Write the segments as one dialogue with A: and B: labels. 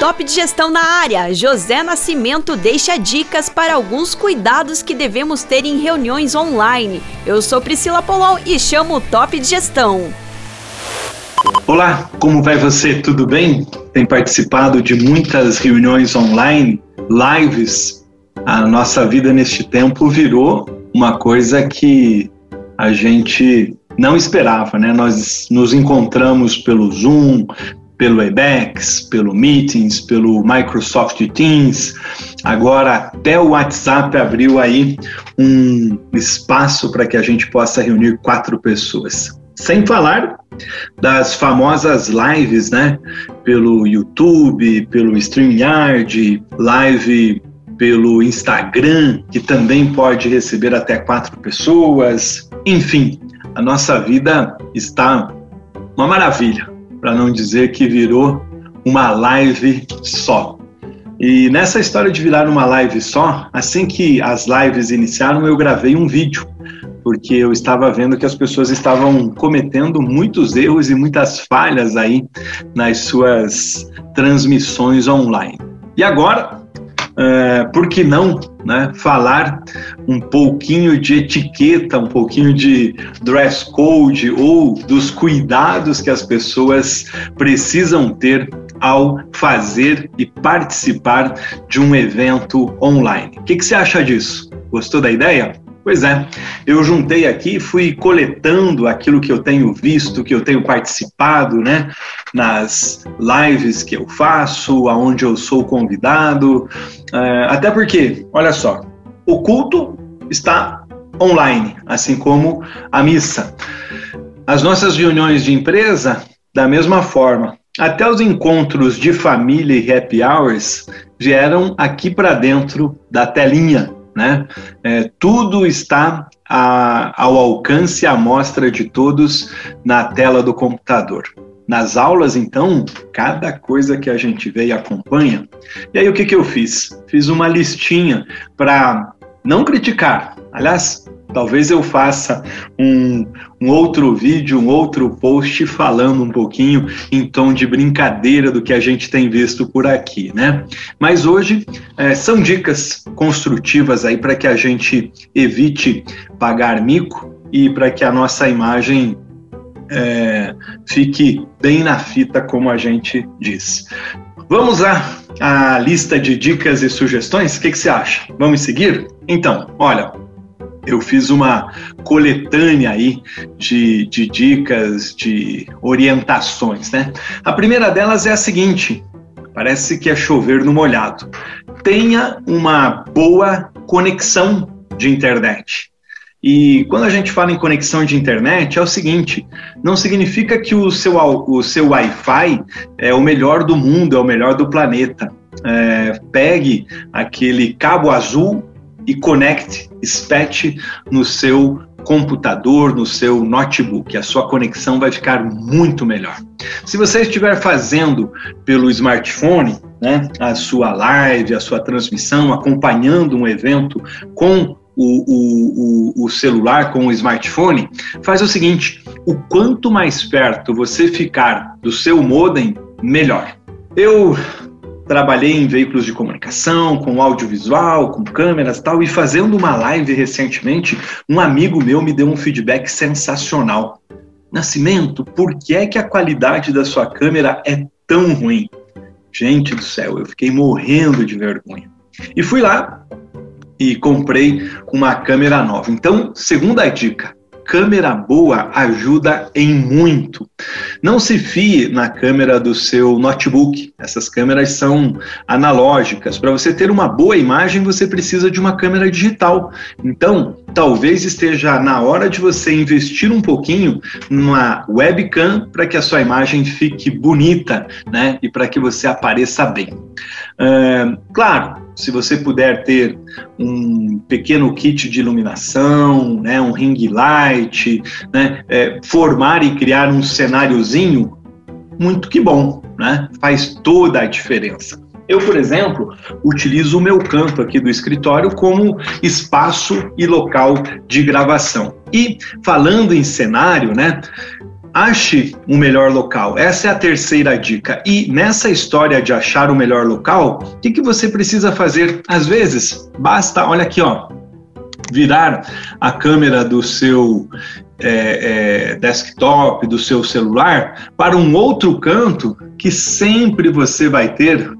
A: Top de Gestão na área. José Nascimento deixa dicas para alguns cuidados que devemos ter em reuniões online. Eu sou Priscila Polon e chamo o Top de Gestão.
B: Olá, como vai você? Tudo bem? Tem participado de muitas reuniões online, lives. A nossa vida neste tempo virou uma coisa que a gente não esperava, né? Nós nos encontramos pelo Zoom, pelo Webex, pelo Meetings, pelo Microsoft Teams. Agora até o WhatsApp abriu aí um espaço para que a gente possa reunir quatro pessoas. Sem falar das famosas lives, né? Pelo YouTube, pelo StreamYard, live pelo Instagram, que também pode receber até quatro pessoas. Enfim, a nossa vida está uma maravilha para não dizer que virou uma live só. E nessa história de virar uma live só, assim que as lives iniciaram, eu gravei um vídeo, porque eu estava vendo que as pessoas estavam cometendo muitos erros e muitas falhas aí nas suas transmissões online. E agora, é, por que não né, falar um pouquinho de etiqueta, um pouquinho de dress code ou dos cuidados que as pessoas precisam ter ao fazer e participar de um evento online. O que, que você acha disso? Gostou da ideia? Pois é, eu juntei aqui, fui coletando aquilo que eu tenho visto, que eu tenho participado, né, nas lives que eu faço, aonde eu sou convidado, é, até porque, olha só, o culto está online, assim como a missa. As nossas reuniões de empresa, da mesma forma, até os encontros de família e happy hours vieram aqui para dentro da telinha né? É, tudo está a, ao alcance, à mostra de todos na tela do computador. Nas aulas, então, cada coisa que a gente vê e acompanha. E aí, o que, que eu fiz? Fiz uma listinha para não criticar. Aliás, Talvez eu faça um, um, outro vídeo, um outro post falando um pouquinho em tom de brincadeira do que a gente tem visto por aqui, né? Mas hoje é, são dicas construtivas aí para que a gente evite pagar mico e para que a nossa imagem é, fique bem na fita, como a gente diz. Vamos lá, a lista de dicas e sugestões? O que, que você acha? Vamos seguir? Então, olha, eu fiz uma coletânea aí de, de dicas, de orientações, né? A primeira delas é a seguinte: parece que é chover no molhado. Tenha uma boa conexão de internet. E quando a gente fala em conexão de internet, é o seguinte: não significa que o seu, o seu Wi-Fi é o melhor do mundo, é o melhor do planeta. É, pegue aquele cabo azul e conecte, espete no seu computador, no seu notebook. A sua conexão vai ficar muito melhor. Se você estiver fazendo pelo smartphone, né, a sua live, a sua transmissão, acompanhando um evento com o, o, o, celular, com o smartphone, faz o seguinte: o quanto mais perto você ficar do seu modem, melhor. Eu trabalhei em veículos de comunicação, com audiovisual, com câmeras e tal, e fazendo uma live recentemente, um amigo meu me deu um feedback sensacional. Nascimento, por que é que a qualidade da sua câmera é tão ruim? Gente do céu, eu fiquei morrendo de vergonha. E fui lá e comprei uma câmera nova. Então, segunda dica, câmera boa ajuda em muito. Não se fie na câmera do seu notebook. Essas câmeras são analógicas. Para você ter uma boa imagem, você precisa de uma câmera digital. Então, talvez esteja na hora de você investir um pouquinho numa webcam para que a sua imagem fique bonita, né? E para que você apareça bem. Claro, se você puder ter um pequeno kit de iluminação, né, um ring light, né, é, formar e criar um cenáriozinho, muito que bom, né? Faz toda a diferença. Eu, por exemplo, utilizo o meu canto aqui do escritório como espaço e local de gravação. E falando em cenário, né? Ache um melhor local. Essa é a terceira dica. E nessa história de achar o melhor local, o que, que você precisa fazer? Às vezes, basta, olha aqui, ó, virar a câmera do seu é, é, desktop, do seu celular, para um outro canto que sempre você vai ter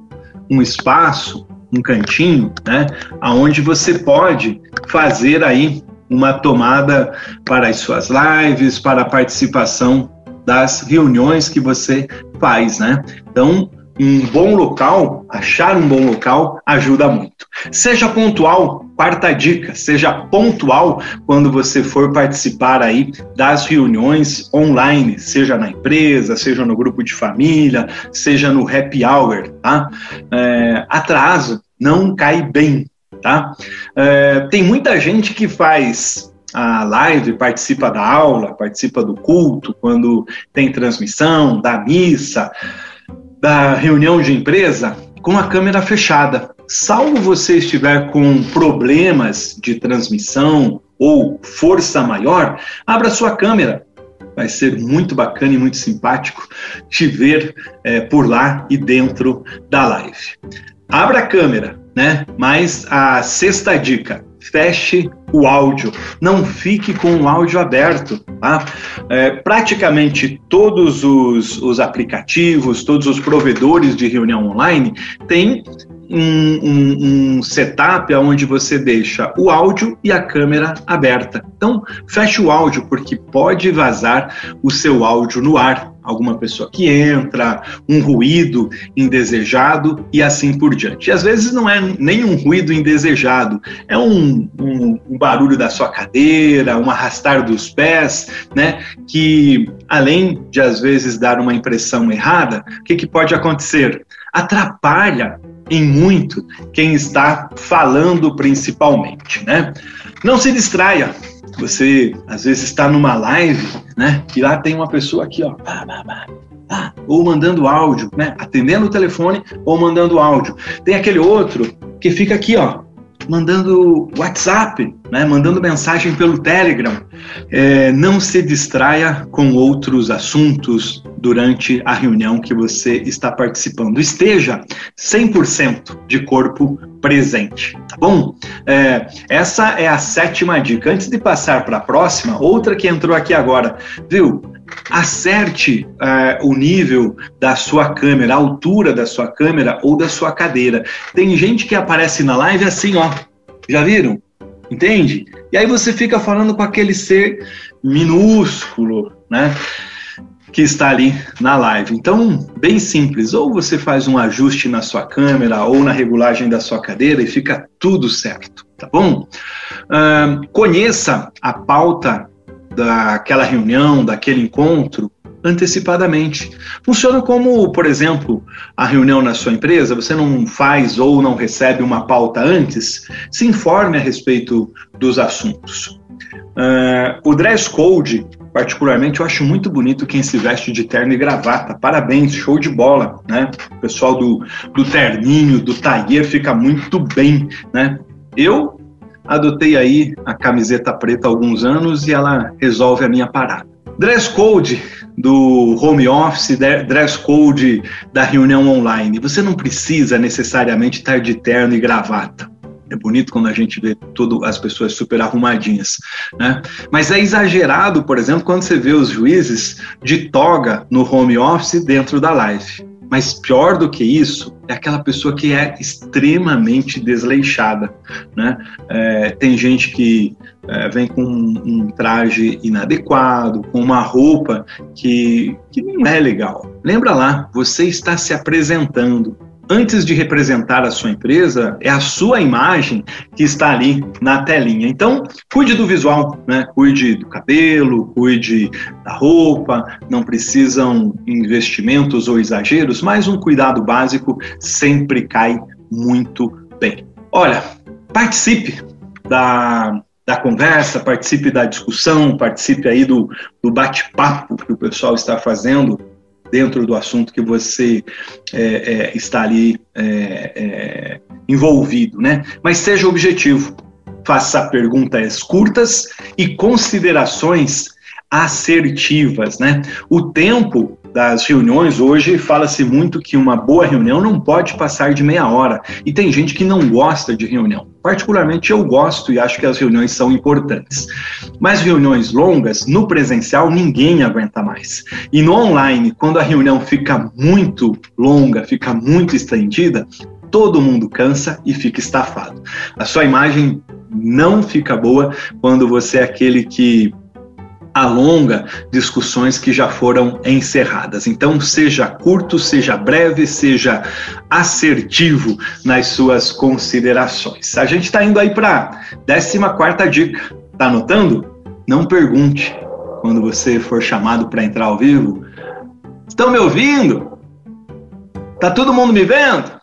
B: um espaço, um cantinho, né, aonde você pode fazer aí uma tomada para as suas lives, para a participação das reuniões que você faz, né? Então, um bom local, achar um bom local ajuda muito. Seja pontual, quarta dica, seja pontual quando você for participar aí das reuniões online, seja na empresa, seja no grupo de família, seja no happy hour, tá? É, atraso não cai bem, tá? É, tem muita gente que faz a live, participa da aula, participa do culto, quando tem transmissão, da missa, da reunião de empresa, com a câmera fechada. Salvo você estiver com problemas de transmissão ou força maior, abra sua câmera. Vai ser muito bacana e muito simpático te ver é, por lá e dentro da live. Abra a câmera, né? Mas a sexta dica: feche o áudio, não fique com o áudio aberto. Tá? É, praticamente todos os, os aplicativos, todos os provedores de reunião online têm um, um, um, setup onde você deixa o áudio e a câmera aberta. Então, feche o áudio, porque pode vazar o seu áudio no ar alguma pessoa que entra, um ruído indesejado e assim por diante. E às vezes não é nenhum ruído indesejado, é um, um, um barulho da sua cadeira, um arrastar dos pés, né? Que além de às vezes dar uma impressão errada, o que, que pode acontecer? Atrapalha em muito quem está falando principalmente, né? Não se distraia, você às vezes está numa live, né? E lá tem uma pessoa aqui, ó, ou mandando áudio, né? Atendendo o telefone ou mandando áudio. Tem aquele outro que fica aqui, ó, mandando WhatsApp, né, mandando mensagem pelo Telegram. É, não se distraia com outros assuntos durante a reunião que você está participando. Esteja 100% de corpo presente, tá bom? É, essa é a sétima dica. Antes de passar para a próxima, outra que entrou aqui agora, viu? acerte uh, o nível da sua câmera, a altura da sua câmera ou da sua cadeira. Tem gente que aparece na live assim, ó. Já viram? Entende? E aí você fica falando com aquele ser minúsculo, né? Que está ali na live. Então, bem simples. Ou você faz um ajuste na sua câmera ou na regulagem da sua cadeira e fica tudo certo, tá bom? Uh, conheça a pauta daquela reunião, daquele encontro, antecipadamente. Funciona como, por exemplo, a reunião na sua empresa, você não faz ou não recebe uma pauta antes, se informe a respeito dos assuntos. Uh, o dress code, particularmente, eu acho muito bonito quem se veste de terno e gravata. Parabéns, show de bola, né? O pessoal do, do terninho, do tailleur fica muito bem, né? Eu adotei aí a camiseta preta há alguns anos e ela resolve a minha parada. Dress code do home office, dress code da reunião online. Você não precisa necessariamente estar de terno e gravata. É bonito quando a gente vê tudo as pessoas super arrumadinhas, né? Mas é exagerado, por exemplo, quando você vê os juízes de toga no home office dentro da live. Mas pior do que isso é aquela pessoa que é extremamente desleixada. Né? É, tem gente que é, vem com um, traje inadequado, com uma roupa que, que não é legal. Lembra lá, você está se apresentando, antes de representar a sua empresa, é a sua imagem que está ali na telinha. Então, cuide do visual, né? Cuide do cabelo, cuide da roupa, não precisam investimentos ou exageros, mas um cuidado básico sempre cai muito bem. Olha, participe da da conversa, participe da discussão, participe aí do, do bate-papo que o pessoal está fazendo dentro do assunto que você é, é, está ali é, é, envolvido, né? Mas seja objetivo, faça perguntas curtas e considerações assertivas, né? O tempo das reuniões hoje fala-se muito que uma boa reunião não pode passar de meia hora e tem gente que não gosta de reunião. Particularmente eu gosto e acho que as reuniões são importantes. Mas reuniões longas, no presencial, ninguém aguenta mais. E no online, quando a reunião fica muito longa, fica muito estendida, todo mundo cansa e fica estafado. A sua imagem não fica boa quando você é aquele que alonga discussões que já foram encerradas. Então, seja curto, seja breve, seja assertivo nas suas considerações. A gente está indo aí para a 14 dica. Tá anotando? Não pergunte quando você for chamado para entrar ao vivo. Estão me ouvindo? Tá todo mundo me vendo?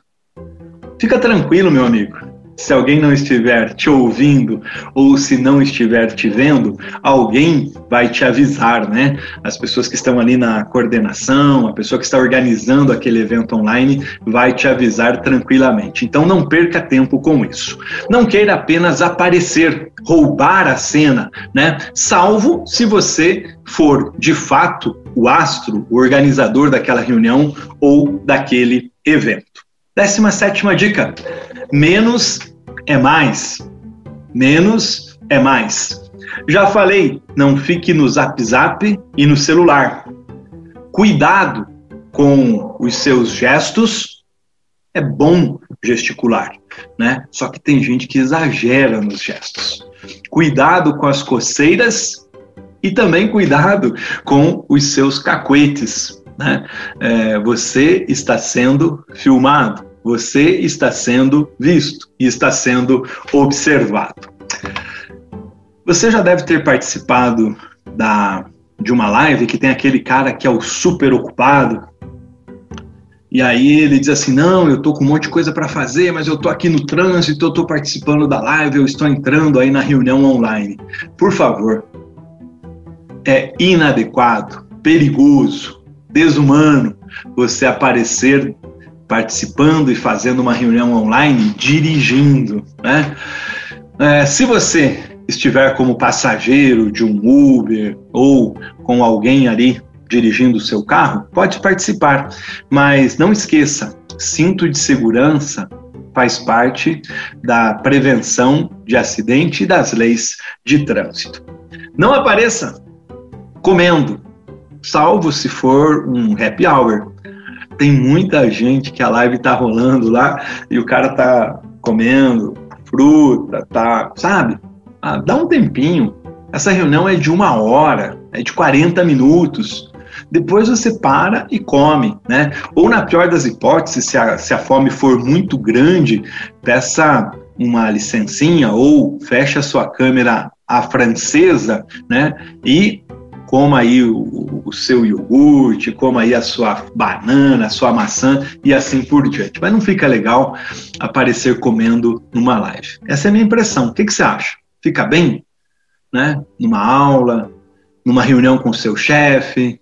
B: Fica tranquilo, meu amigo se alguém não estiver te ouvindo ou se não estiver te vendo, alguém vai te avisar, né? As pessoas que estão ali na coordenação, a pessoa que está organizando aquele evento online vai te avisar tranquilamente. Então não perca tempo com isso. Não queira apenas aparecer, roubar a cena, né? Salvo se você for de fato o astro, o organizador daquela reunião ou daquele evento. Décima sétima dica: menos é mais. Menos é mais. Já falei, não fique no zap zap e no celular. Cuidado com os seus gestos. É bom gesticular, né? Só que tem gente que exagera nos gestos. Cuidado com as coceiras e também cuidado com os seus cacuetes. Né? É, você está sendo filmado. Você está sendo visto e está sendo observado. Você já deve ter participado da, de uma live que tem aquele cara que é o super ocupado. E aí ele diz assim: Não, eu tô com um monte de coisa para fazer, mas eu tô aqui no trânsito, eu tô participando da live, eu estou entrando aí na reunião online. Por favor, é inadequado, perigoso, desumano você aparecer participando e fazendo uma reunião online, dirigindo. Né? É, se você estiver como passageiro de um Uber ou com alguém ali dirigindo o seu carro, pode participar, mas não esqueça, cinto de segurança faz parte da prevenção de acidente e das leis de trânsito. Não apareça comendo, salvo se for um happy hour, tem muita gente que a live tá rolando lá e o cara tá comendo fruta, tá, sabe? Ah, dá um tempinho. Essa reunião é de uma hora, é de 40 minutos. Depois você para e come, né? Ou na pior das hipóteses, se a, se a fome for muito grande, peça uma licencinha ou fecha a sua câmera à francesa, né? E coma aí o, o, seu iogurte, coma aí a sua banana, a sua maçã e assim por diante. Mas não fica legal aparecer comendo numa live. Essa é a minha impressão. O que, que você acha? Fica bem? Né? Numa aula, numa reunião com o seu chefe,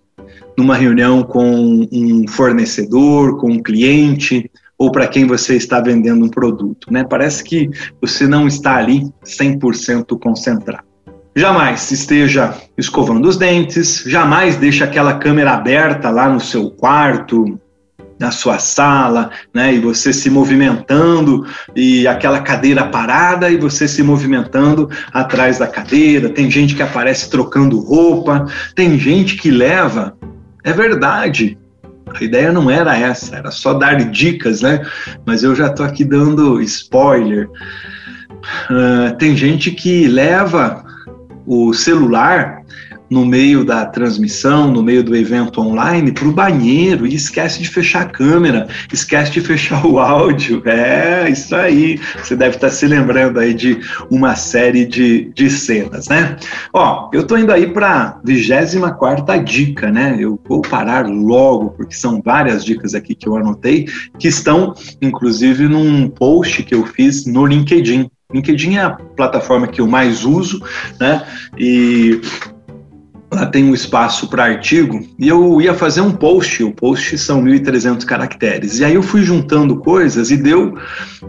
B: numa reunião com um fornecedor, com um cliente, ou para quem você está vendendo um produto, né? Parece que você não está ali 100% concentrado. Jamais esteja escovando os dentes, jamais deixe aquela câmera aberta lá no seu quarto, na sua sala, né? E você se movimentando e aquela cadeira parada e você se movimentando atrás da cadeira. Tem gente que aparece trocando roupa, tem gente que leva. É verdade. A ideia não era essa, era só dar dicas, né? Mas eu já tô aqui dando spoiler. Uh, tem gente que leva o celular no meio da transmissão, no meio do evento online, para o banheiro e esquece de fechar a câmera, esquece de fechar o áudio. É, isso aí. Você deve estar se lembrando aí de uma série de, de cenas, né? Ó, eu tô indo aí para 24 dica, né? Eu vou parar logo, porque são várias dicas aqui que eu anotei, que estão, inclusive, num post que eu fiz no LinkedIn. LinkedIn é a plataforma que eu mais uso, né? E lá tem um espaço para artigo e eu ia fazer um post, o post são 1.300 caracteres. E aí eu fui juntando coisas e deu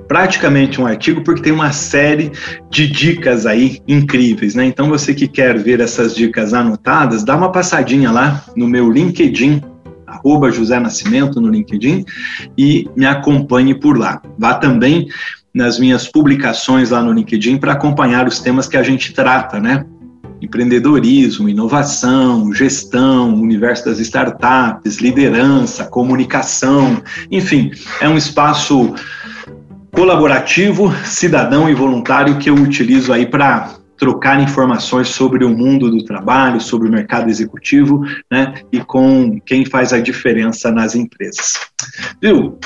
B: praticamente um artigo porque tem uma série de dicas aí incríveis, né? Então você que quer ver essas dicas anotadas, dá uma passadinha lá no meu LinkedIn, arroba José Nascimento no LinkedIn e me acompanhe por lá. Vá também nas minhas publicações lá no LinkedIn para acompanhar os temas que a gente trata, né? empreendedorismo, inovação, gestão, universo das startups, liderança, comunicação, enfim, é um espaço colaborativo, cidadão e voluntário que eu utilizo aí para trocar informações sobre o mundo do trabalho, sobre o mercado executivo, né, e com quem faz a diferença nas empresas. Viu?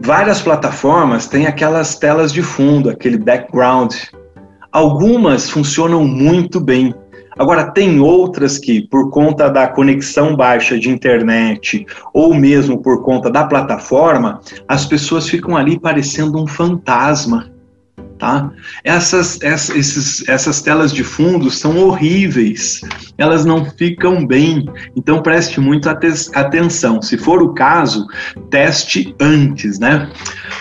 B: Várias plataformas têm aquelas telas de fundo, aquele background Algumas funcionam muito bem. Agora, tem outras que, por conta da conexão baixa de internet ou mesmo por conta da plataforma, as pessoas ficam ali parecendo um fantasma tá? Essas, essas, esses, essas telas de fundo são horríveis, elas não ficam bem, então preste muito atenção. Se for o caso, teste antes, né?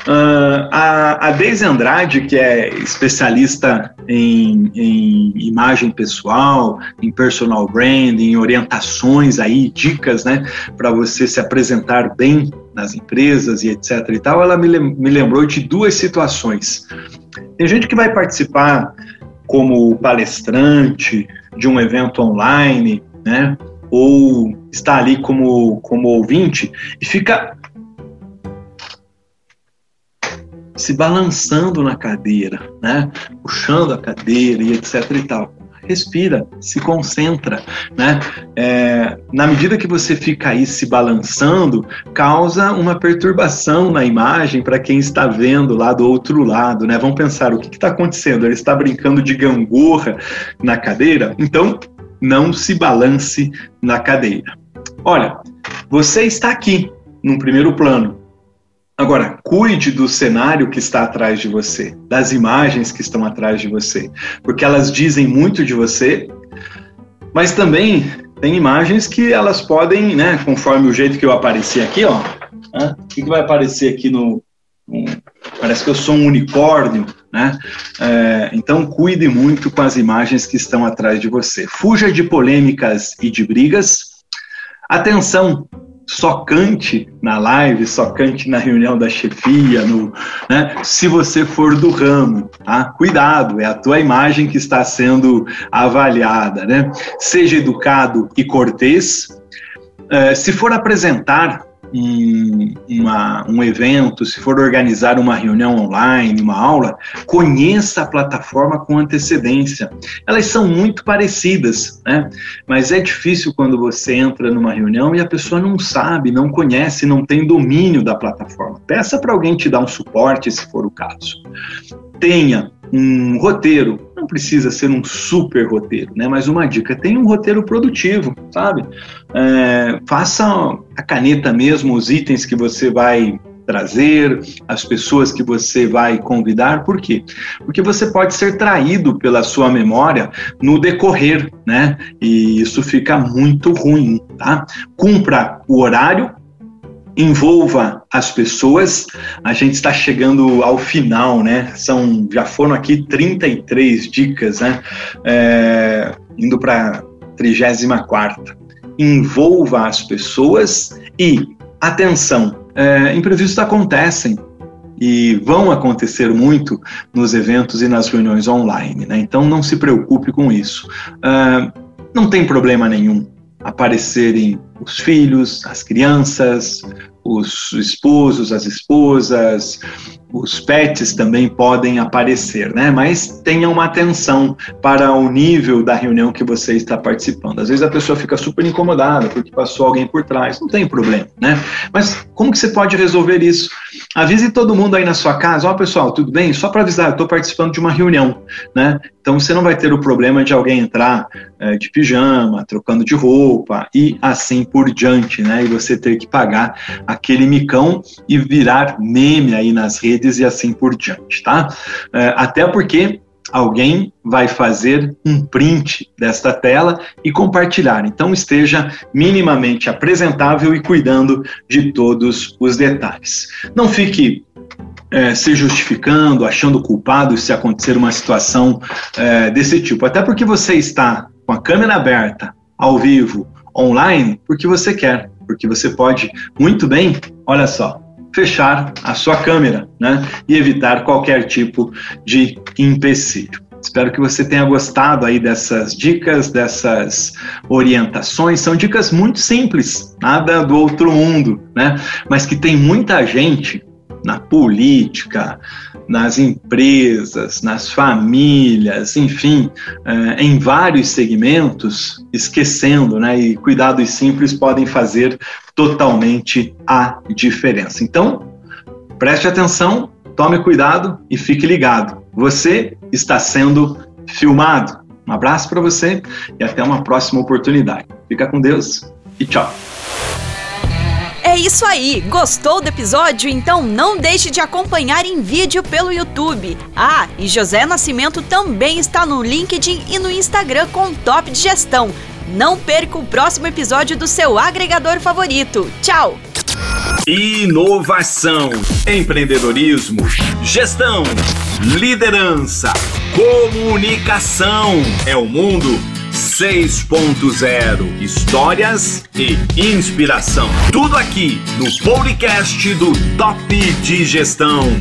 B: Uh, a, a Deise Andrade, que é especialista em, em imagem pessoal, em personal branding, em orientações aí, dicas, né, para você se apresentar bem nas empresas e etc e tal, ela me, me lembrou de duas situações. Tem gente que vai participar como palestrante de um evento online, né? Ou está ali como, como ouvinte e fica se balançando na cadeira, né? Puxando a cadeira e etc e tal respira, se concentra, né? É, na medida que você fica aí se balançando, causa uma perturbação na imagem para quem está vendo lá do outro lado, né? Vamos pensar o que está acontecendo? Ele está brincando de gangorra na cadeira? Então, não se balance na cadeira. Olha, você está aqui num primeiro plano, Agora, cuide do cenário que está atrás de você, das imagens que estão atrás de você, porque elas dizem muito de você, mas também tem imagens que elas podem, né, conforme o jeito que eu apareci aqui, ó, né, o que, vai aparecer aqui no, no, parece que eu sou um unicórnio, né? É, então cuide muito com as imagens que estão atrás de você. Fuja de polêmicas e de brigas. Atenção só cante na live, só cante na reunião da chefia, no, né? se você for do ramo, tá? Cuidado, é a tua imagem que está sendo avaliada, né? Seja educado e cortês. Uh, se for apresentar um, uma, um evento, se for organizar uma reunião online, uma aula, conheça a plataforma com antecedência. Elas são muito parecidas, né? Mas é difícil quando você entra numa reunião e a pessoa não sabe, não conhece, não tem domínio da plataforma. Peça para alguém te dar um suporte, se for o caso. Tenha um roteiro, não precisa ser um super roteiro, né? Mas uma dica, tenha um roteiro produtivo, sabe? É, faça a caneta mesmo, os itens que você vai trazer, as pessoas que você vai convidar, por quê? Porque você pode ser traído pela sua memória no decorrer, né? E isso fica muito ruim, tá? Cumpra o horário, envolva as pessoas. A gente está chegando ao final, né? São já foram aqui 33 dicas, né? É, indo para 34. Envolva as pessoas e atenção, é, imprevistos acontecem e vão acontecer muito nos eventos e nas reuniões online, né? Então não se preocupe com isso. É, não tem problema nenhum aparecerem os filhos, as crianças, os esposos, as esposas, os pets também podem aparecer, né? Mas tenha uma atenção para o nível da reunião que você está participando. Às vezes a pessoa fica super incomodada porque passou alguém por trás, não tem problema, né? Mas como que você pode resolver isso? Avise todo mundo aí na sua casa, ó oh, pessoal, tudo bem? Só para avisar, eu estou participando de uma reunião, né? Então você não vai ter o problema de alguém entrar é, de pijama, trocando de roupa e assim por diante, né? E você ter que pagar aquele micão e virar meme aí nas redes e assim por diante, tá? É, até porque alguém vai fazer um print desta tela e compartilhar. Então esteja minimamente apresentável e cuidando de todos os detalhes. Não fique é, se justificando, achando culpado se acontecer uma situação é, desse tipo. Até porque você está com a câmera aberta, ao vivo, online, porque você quer, porque você pode muito bem, olha só, fechar a sua câmera, né? E evitar qualquer tipo de empecilho. Espero que você tenha gostado aí dessas dicas, dessas orientações. São dicas muito simples, nada do outro mundo, né? Mas que tem muita gente na política, nas empresas, nas famílias, enfim, eh, em vários segmentos, esquecendo, né? E cuidados simples podem fazer totalmente a diferença. Então, preste atenção, tome cuidado e fique ligado. Você está sendo filmado. Um abraço para você e até uma próxima oportunidade. Fica com Deus e tchau.
A: É isso aí! Gostou do episódio? Então não deixe de acompanhar em vídeo pelo YouTube. Ah, e José Nascimento também está no LinkedIn e no Instagram com Top de Gestão. Não perca o próximo episódio do seu agregador favorito. Tchau!
C: Inovação, empreendedorismo, gestão, liderança, comunicação. É o mundo 6.0 Histórias e inspiração. Tudo aqui no podcast do Top de Gestão.